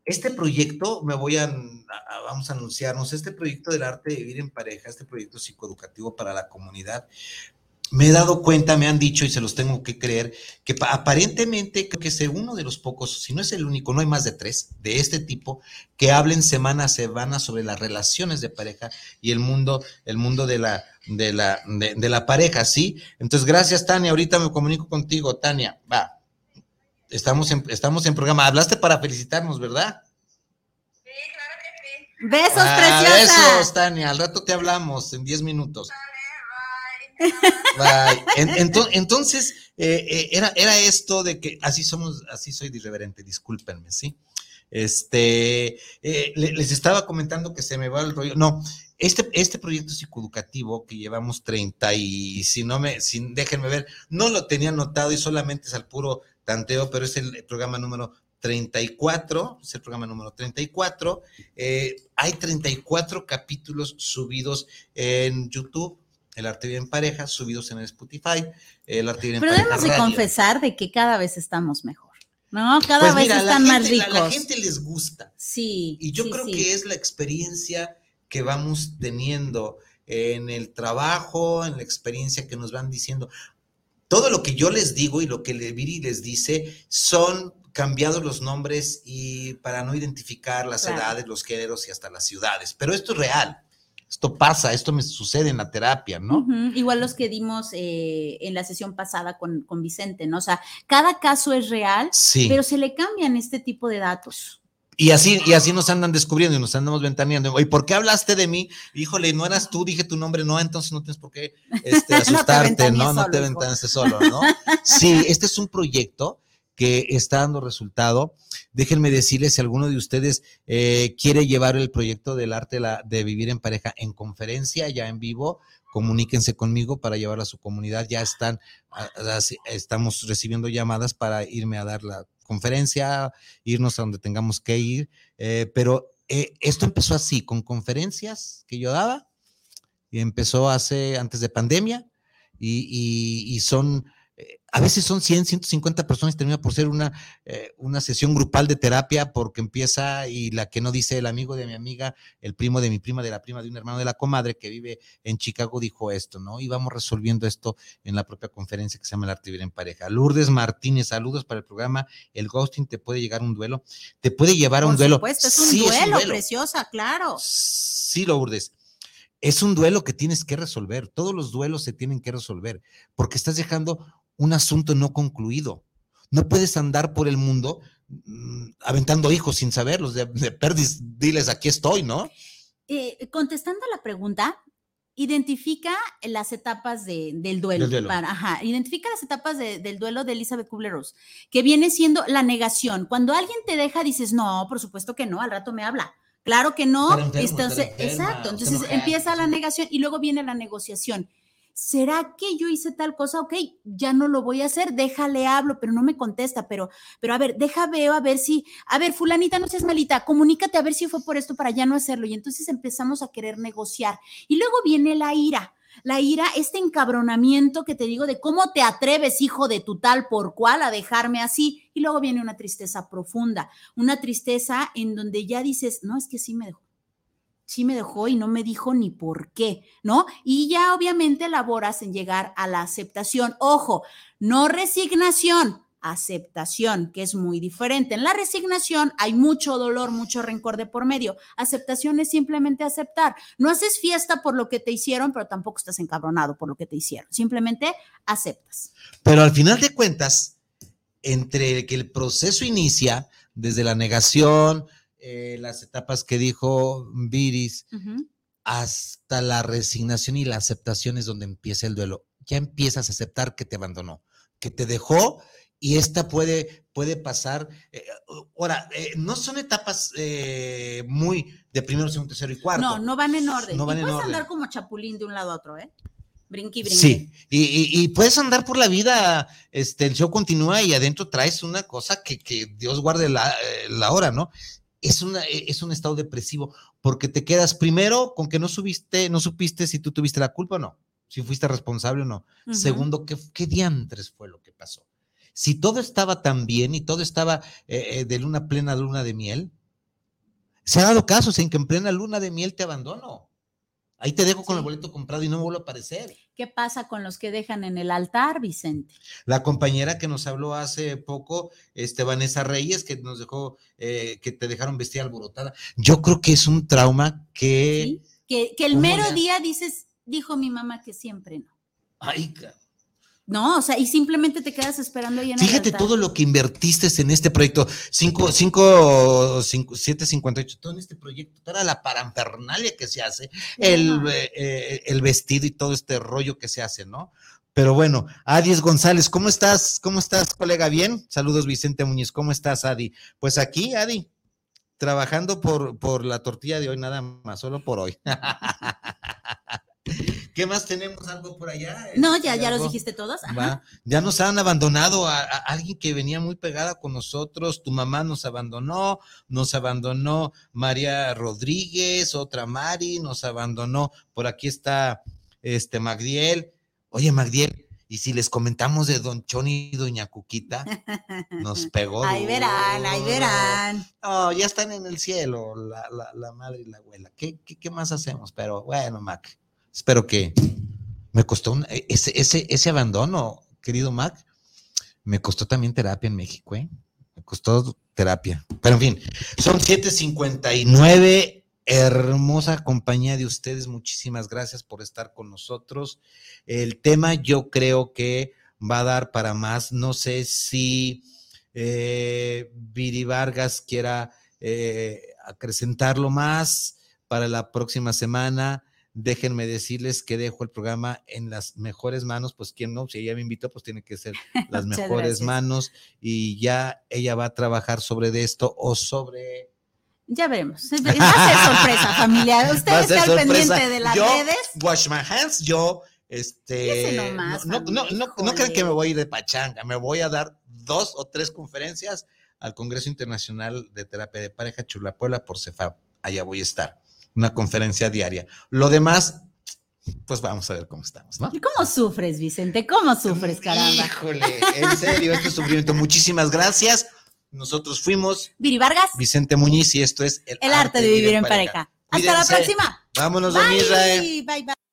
Este proyecto, me voy a, vamos a anunciarnos, este proyecto del arte de vivir en pareja, este proyecto psicoeducativo para la comunidad, me he dado cuenta, me han dicho y se los tengo que creer, que aparentemente creo que es uno de los pocos, si no es el único, no hay más de tres de este tipo que hablen semana a semana sobre las relaciones de pareja y el mundo, el mundo de la, de la, de, la pareja, ¿sí? Entonces, gracias, Tania. Ahorita me comunico contigo, Tania. Va. Estamos en, estamos en programa. Hablaste para felicitarnos, ¿verdad? Sí, claro que sí. Besos, ah, preciosa. Besos, Tania. Al rato te hablamos en diez minutos. Entonces, eh, eh, era, esto de que así somos, así soy de irreverente, discúlpenme, ¿sí? Este, eh, les estaba comentando que se me va el rollo. No, este, este proyecto psicoeducativo que llevamos 30 y si no me, sin, déjenme ver, no lo tenía anotado y solamente es al puro tanteo, pero es el programa número 34, es el programa número 34. hay 34 capítulos subidos en YouTube el arte bien pareja, subidos en el Spotify, el arte bien Pero debemos de confesar de que cada vez estamos mejor. ¿no? Cada pues vez están más ricos. A la gente les gusta. Sí. Y yo creo que es la experiencia que vamos teniendo en el trabajo, en la experiencia que nos van diciendo. Todo lo que yo les digo y lo que Viri les dice son cambiados los nombres y para no identificar las edades, los géneros y hasta las ciudades. Pero esto es real esto pasa, esto me sucede en la terapia, ¿no? Igual los que dimos eh, en la sesión pasada con, con, Vicente, ¿no? O sea, cada caso es real, pero se le cambian este tipo de datos. Y así, y así nos andan descubriendo y nos andamos ventaneando. ¿Y por qué hablaste de mí? Híjole, no eras tú, dije tu nombre, no, entonces no tienes por qué este, asustarte, ¿no? no te ventaneaste solo, ¿no? Sí, este es un proyecto que está dando resultado. Déjenme decirles si alguno de ustedes eh, quiere llevar el proyecto del arte de vivir en pareja en conferencia, ya en vivo, comuníquense conmigo para llevarlo a su comunidad. Ya están, estamos recibiendo llamadas para irme a dar la conferencia, irnos a donde tengamos que ir. Eh, pero eh, esto empezó así, con conferencias que yo daba, y empezó hace, antes de pandemia, y son a veces son 100, 150 personas y termina por ser una, eh, una sesión grupal de terapia porque empieza y la que no dice el amigo de mi amiga, el primo de mi prima, de la prima de un hermano de la comadre que vive en Chicago dijo esto, ¿no? Y vamos resolviendo esto en la propia conferencia que se llama El Arte Vivir en Pareja. Lourdes Martínez, saludos para el programa. El ghosting te puede llegar a un duelo, te puede llevar a un duelo. Supuesto, es un, duelo, es un duelo, preciosa, claro. Sí, Lourdes es un duelo que tienes que resolver. Todos los duelos se tienen que resolver porque estás dejando un asunto no concluido. No puedes andar por el mundo mm, aventando hijos sin saberlos, de, perdis, diles, aquí estoy, ¿no? Eh, contestando a la pregunta, identifica las etapas del duelo. ajá, identifica las etapas del duelo de Elizabeth Kubler-Ross, que viene siendo la negación. Cuando alguien te deja, dices, no, por supuesto que no, al rato me habla. Claro que no. entonces, exacto. Entonces empieza la negación y luego viene la negociación. ¿Será que yo hice tal cosa? Ok, ya no lo voy a hacer, déjale hablo, pero no me contesta, pero, pero a ver, deja veo a ver si, a ver, fulanita, no seas malita, comunícate a ver si fue por esto para ya no hacerlo. Y entonces empezamos a querer negociar. Y luego viene la ira. La ira, este encabronamiento que te digo de cómo te atreves, hijo de tu tal por cual, a dejarme así. Y luego viene una tristeza profunda, una tristeza en donde ya dices, no, es que sí me dejó sí me dejó y no me dijo ni por qué, ¿no? Y ya obviamente elaboras en llegar a la aceptación. Ojo, no resignación, aceptación, que es muy diferente. En la resignación hay mucho dolor, mucho rencor de por medio. Aceptación es simplemente aceptar. No haces fiesta por lo que te hicieron, pero tampoco estás encabronado por lo que te hicieron. Simplemente aceptas. Pero al final de cuentas, entre que el proceso inicia desde la negación, eh, las etapas que dijo Viris, hasta la resignación y la aceptación es donde empieza el duelo. Ya empiezas a aceptar que te abandonó. que te dejó y esta puede, puede pasar. eh, ahora, eh, no son etapas eh, muy de primero, segundo, tercero y cuarto. No, no van en orden. No van y en puedes orden. andar como chapulín de un lado a otro, ¿eh? Brinqui, brinqui. Sí, y, y- y puedes andar por la vida, este, el show continúa y adentro traes una cosa que, que Dios guarde la, la hora, ¿no? Es, una, eh, es un estado depresivo porque te quedas primero con que no subiste, no supiste si tú tuviste la culpa o no, si fuiste responsable o no. Segundo, ¿qué, qué diantres fue lo que pasó? Si todo estaba tan bien y todo estaba eh, eh, de luna plena, luna de miel, se ha dado casos en que en plena luna de miel te abandono. Ahí te dejo con el boleto comprado y no me vuelvo a aparecer. ¿Qué pasa con los que dejan en el altar, Vicente? La compañera que nos habló hace poco, este, Vanessa Reyes, que nos dejó, eh, que te dejaron vestir alborotada. Yo creo que es un trauma que. ¿Sí? Que, que el ¿Cómo mero día dices, dijo mi mamá que siempre no. Ay, ca- No, o sea, y simplemente te quedas esperando ahí en el Fíjate todo lo que invertiste en este proyecto. 5, 5, 7, 58, todo en este proyecto, toda la parampernalia que se hace, el, eh, eh, el vestido y todo este rollo que se hace, ¿no? Pero bueno, Adis González, ¿cómo estás? ¿Cómo estás, colega? ¿Bien? Saludos, Vicente Muñiz. ¿Cómo estás, Adi? Pues aquí, Adi, trabajando por, por la tortilla de hoy, nada más, solo por hoy. ¿Qué más tenemos? ¿Algo por allá? No, ya, Este, ya los algo? dijiste todos. Ajá. Ya nos han abandonado a, a alguien que venía muy pegada con nosotros. Tu mamá nos abandonó, nos abandonó María Rodríguez, otra Mari, nos abandonó. Por aquí está este Magdiel. Oye, Magdiel, ¿y si les comentamos de Don Choni y Doña Cuquita? Nos pegó. Ahí verán, ahí verán. No, ya están en el cielo, la, la- la madre y la abuela. ¿Qué, qué, qué más hacemos? Pero bueno, Mac, espero que me costó e, ese, ese, ese abandono, querido Mac, me costó también terapia en México, ¿eh? Me costó terapia. Pero en fin, son 7:59. Hermosa compañía de ustedes. Muchísimas gracias por estar con nosotros. El tema yo creo que va a dar para más. No sé si eh, Viri Vargas quiera eh, acrecentarlo más para la próxima semana. Déjenme decirles que dejo el programa en las mejores manos, pues quien no, si ella me invitó, pues tiene que ser las mejores manos y ya ella va a trabajar sobre de esto o sobre... Ya veremos. Va a ser sorpresa, familia. Va a Usted ser está al sorpresa. pendiente de las Yo, redes. Wash my hands, yo, este, nomás, no, no, no, no, crean que me voy a ir de pachanga, me voy a dar dos o tres conferencias al Congreso Internacional de Terapia de Pareja Chulapuebla por CEFAP. Allá voy a estar, una conferencia diaria. Lo demás, pues vamos a ver cómo estamos, ¿no? ¿Y cómo sufres, Vicente? ¿Cómo sufres, caramba? Híjole, en serio, este sufrimiento. Muchísimas gracias. Nosotros fuimos Viri Vargas, Vicente Muñiz y esto es el arte de vivir en pareja. Hasta la próxima. Vámonos, don Israel. Bye, bye, bye.